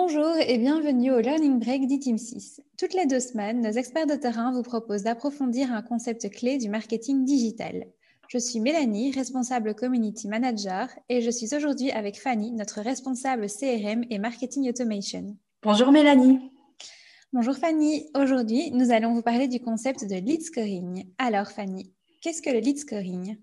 Bonjour et bienvenue au Learning Break d'ITIM 6. Toutes les deux semaines, nos experts de terrain vous proposent d'approfondir un concept clé du marketing digital. Je suis Mélanie, responsable Community Manager, et je suis aujourd'hui avec Fanny, notre responsable CRM et Marketing Automation. Bonjour Mélanie. Bonjour Fanny. Aujourd'hui, nous allons vous parler du concept de lead scoring. Alors Fanny, qu'est-ce que le lead scoring?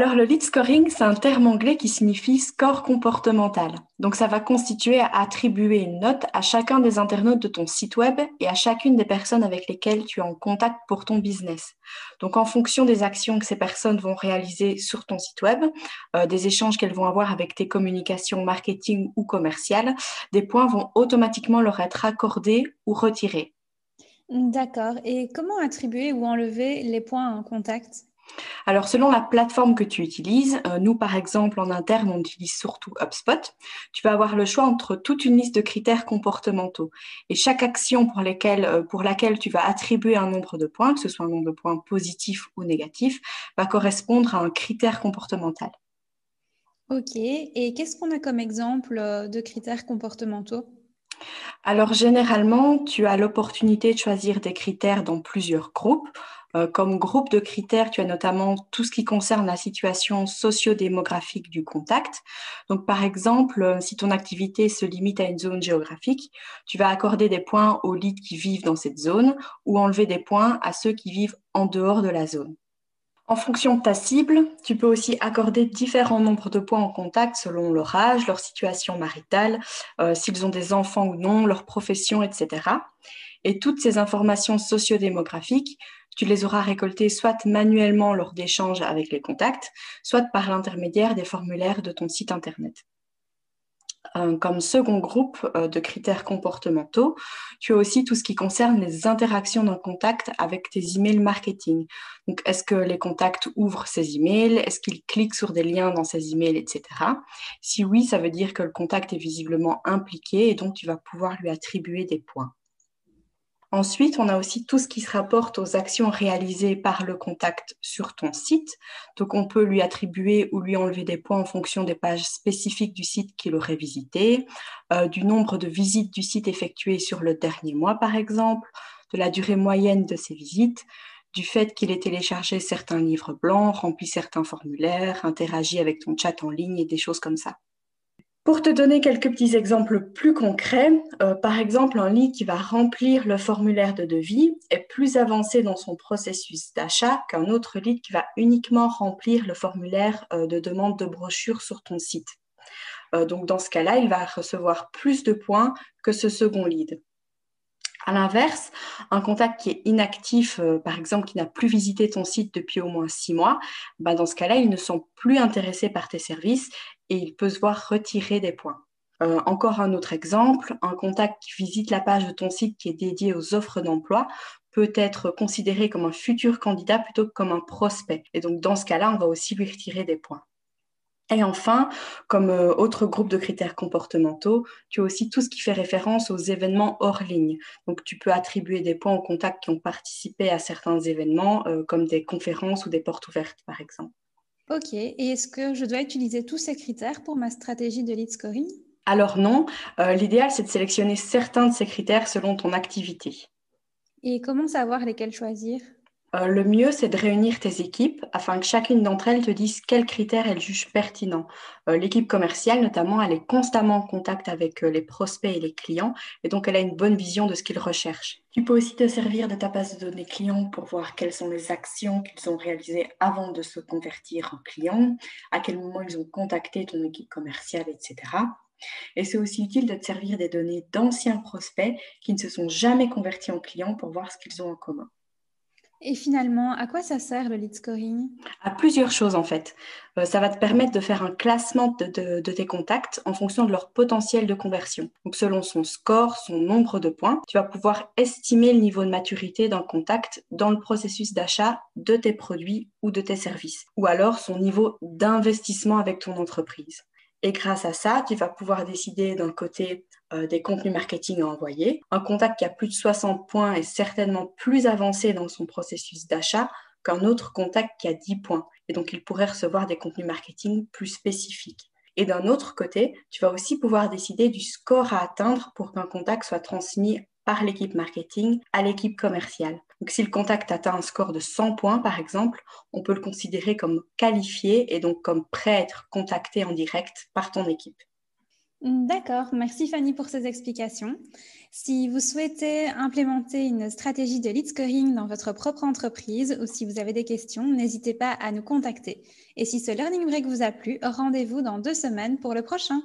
Alors, le lead scoring, c'est un terme anglais qui signifie score comportemental. Donc, ça va constituer à attribuer une note à chacun des internautes de ton site web et à chacune des personnes avec lesquelles tu es en contact pour ton business. Donc, en fonction des actions que ces personnes vont réaliser sur ton site web, euh, des échanges qu'elles vont avoir avec tes communications marketing ou commerciales, des points vont automatiquement leur être accordés ou retirés. D'accord. Et comment attribuer ou enlever les points en contact? Alors, selon la plateforme que tu utilises, euh, nous, par exemple, en interne, on utilise surtout HubSpot. Tu vas avoir le choix entre toute une liste de critères comportementaux. Et chaque action pour, euh, pour laquelle tu vas attribuer un nombre de points, que ce soit un nombre de points positif ou négatif, va correspondre à un critère comportemental. Ok. Et qu'est-ce qu'on a comme exemple euh, de critères comportementaux? Alors généralement, tu as l'opportunité de choisir des critères dans plusieurs groupes. Euh, comme groupe de critères, tu as notamment tout ce qui concerne la situation socio-démographique du contact. Donc, par exemple, euh, si ton activité se limite à une zone géographique, tu vas accorder des points aux leads qui vivent dans cette zone ou enlever des points à ceux qui vivent en dehors de la zone. En fonction de ta cible, tu peux aussi accorder différents nombres de points en contact selon leur âge, leur situation maritale, euh, s'ils ont des enfants ou non, leur profession, etc. Et toutes ces informations sociodémographiques, tu les auras récoltées soit manuellement lors d'échanges avec les contacts, soit par l'intermédiaire des formulaires de ton site Internet. Euh, comme second groupe euh, de critères comportementaux, tu as aussi tout ce qui concerne les interactions d'un contact avec tes emails marketing. Donc, est-ce que les contacts ouvrent ces emails? Est-ce qu'ils cliquent sur des liens dans ces emails, etc. Si oui, ça veut dire que le contact est visiblement impliqué et donc tu vas pouvoir lui attribuer des points. Ensuite, on a aussi tout ce qui se rapporte aux actions réalisées par le contact sur ton site. Donc, on peut lui attribuer ou lui enlever des points en fonction des pages spécifiques du site qu'il aurait visité, euh, du nombre de visites du site effectuées sur le dernier mois, par exemple, de la durée moyenne de ses visites, du fait qu'il ait téléchargé certains livres blancs, rempli certains formulaires, interagi avec ton chat en ligne et des choses comme ça. Pour te donner quelques petits exemples plus concrets, euh, par exemple, un lead qui va remplir le formulaire de devis est plus avancé dans son processus d'achat qu'un autre lead qui va uniquement remplir le formulaire euh, de demande de brochure sur ton site. Euh, donc, dans ce cas-là, il va recevoir plus de points que ce second lead. À l'inverse, un contact qui est inactif, par exemple, qui n'a plus visité ton site depuis au moins six mois, bah, dans ce cas-là, ils ne sont plus intéressés par tes services et il peut se voir retirer des points. Euh, encore un autre exemple, un contact qui visite la page de ton site qui est dédiée aux offres d'emploi peut être considéré comme un futur candidat plutôt que comme un prospect. Et donc, dans ce cas-là, on va aussi lui retirer des points. Et enfin, comme euh, autre groupe de critères comportementaux, tu as aussi tout ce qui fait référence aux événements hors ligne. Donc, tu peux attribuer des points aux contacts qui ont participé à certains événements, euh, comme des conférences ou des portes ouvertes, par exemple. Ok, et est-ce que je dois utiliser tous ces critères pour ma stratégie de lead scoring? Alors non, euh, l'idéal c'est de sélectionner certains de ces critères selon ton activité. Et comment savoir lesquels choisir? Euh, le mieux, c'est de réunir tes équipes afin que chacune d'entre elles te dise quels critères elles jugent pertinents. Euh, l'équipe commerciale, notamment, elle est constamment en contact avec euh, les prospects et les clients et donc elle a une bonne vision de ce qu'ils recherchent. Tu peux aussi te servir de ta base de données clients pour voir quelles sont les actions qu'ils ont réalisées avant de se convertir en clients, à quel moment ils ont contacté ton équipe commerciale, etc. Et c'est aussi utile de te servir des données d'anciens prospects qui ne se sont jamais convertis en clients pour voir ce qu'ils ont en commun. Et finalement, à quoi ça sert le lead scoring? À plusieurs choses en fait. Euh, ça va te permettre de faire un classement de, tes contacts en fonction de leur potentiel de conversion. Donc selon son score, son nombre de points, tu vas pouvoir estimer le niveau de maturité d'un contact dans le processus d'achat de tes produits ou de tes services, ou alors son niveau d'investissement avec ton entreprise. Et grâce à ça, tu vas pouvoir décider d'un côté euh, des contenus marketing à envoyer. Un contact qui a plus de 60 points est certainement plus avancé dans son processus d'achat qu'un autre contact qui a 10 points. Et donc, il pourrait recevoir des contenus marketing plus spécifiques. Et d'un autre côté, tu vas aussi pouvoir décider du score à atteindre pour qu'un contact soit transmis par l'équipe marketing à l'équipe commerciale. Donc, si le contact atteint un score de 100 points, par exemple, on peut le considérer comme qualifié et donc comme prêt à être contacté en direct par ton équipe. D'accord, merci Fanny pour ces explications. Si vous souhaitez implémenter une stratégie de lead scoring dans votre propre entreprise ou si vous avez des questions, n'hésitez pas à nous contacter. Et si ce Learning Break vous a plu, rendez-vous dans deux semaines pour le prochain.